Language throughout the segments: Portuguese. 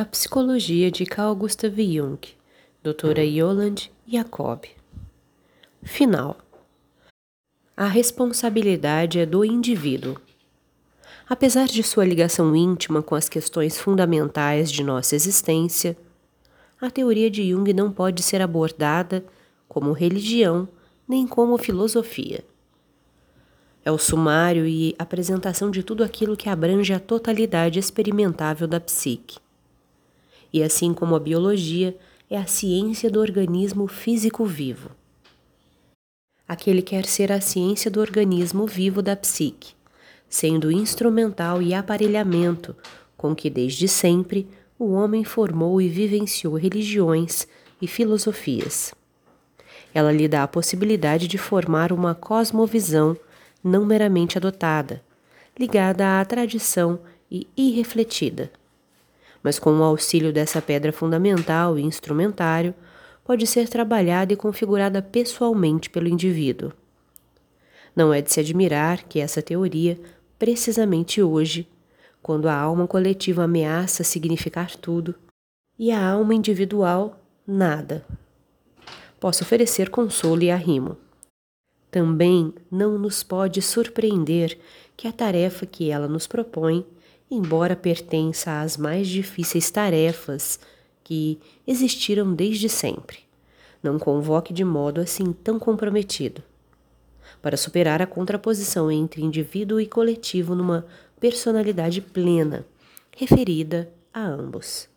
A Psicologia de Carl Gustav Jung, doutora Yolande Jacob. Final. A responsabilidade é do indivíduo. Apesar de sua ligação íntima com as questões fundamentais de nossa existência, a teoria de Jung não pode ser abordada como religião nem como filosofia. É o sumário e apresentação de tudo aquilo que abrange a totalidade experimentável da psique. E assim como a biologia, é a ciência do organismo físico vivo. Aquele quer ser a ciência do organismo vivo da psique, sendo instrumental e aparelhamento com que desde sempre o homem formou e vivenciou religiões e filosofias. Ela lhe dá a possibilidade de formar uma cosmovisão não meramente adotada, ligada à tradição e irrefletida. Mas com o auxílio dessa pedra fundamental e instrumentário, pode ser trabalhada e configurada pessoalmente pelo indivíduo. Não é de se admirar que essa teoria, precisamente hoje, quando a alma coletiva ameaça significar tudo e a alma individual nada, possa oferecer consolo e arrimo. Também não nos pode surpreender que a tarefa que ela nos propõe, embora pertença às mais difíceis tarefas que existiram desde sempre, não convoque de modo assim tão comprometido. Para superar a contraposição entre indivíduo e coletivo numa personalidade plena, referida a ambos.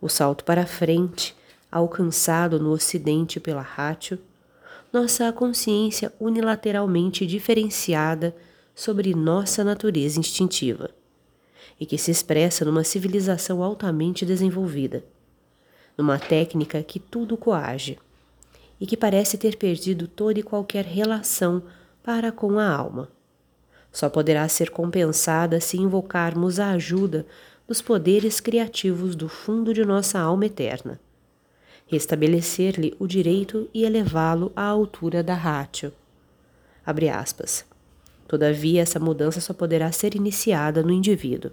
O salto para frente, alcançado no Ocidente pela Ratio, nossa consciência unilateralmente diferenciada sobre nossa natureza instintiva e que se expressa numa civilização altamente desenvolvida, numa técnica que tudo coage e que parece ter perdido toda e qualquer relação para com a alma. Só poderá ser compensada se invocarmos a ajuda dos poderes criativos do fundo de nossa alma eterna restabelecer-lhe o direito e elevá-lo à altura da ratio. Abre aspas. Todavia, essa mudança só poderá ser iniciada no indivíduo.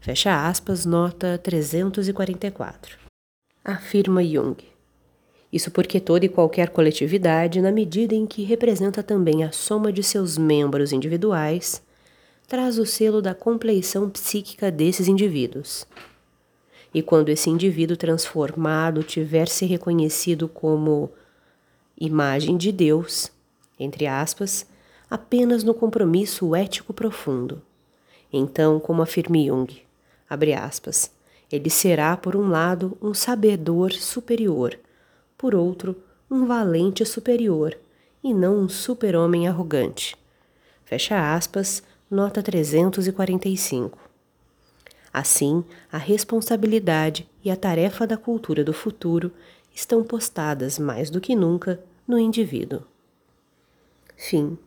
Fecha aspas, nota 344. Afirma Jung. Isso porque toda e qualquer coletividade, na medida em que representa também a soma de seus membros individuais, traz o selo da compleição psíquica desses indivíduos. E quando esse indivíduo transformado tiver se reconhecido como imagem de Deus, entre aspas, apenas no compromisso ético profundo. Então, como afirma Jung, aspas, ele será, por um lado, um sabedor superior, por outro, um valente superior, e não um super-homem arrogante. Fecha aspas, nota 345. Assim, a responsabilidade e a tarefa da cultura do futuro estão postadas mais do que nunca no indivíduo. Fim.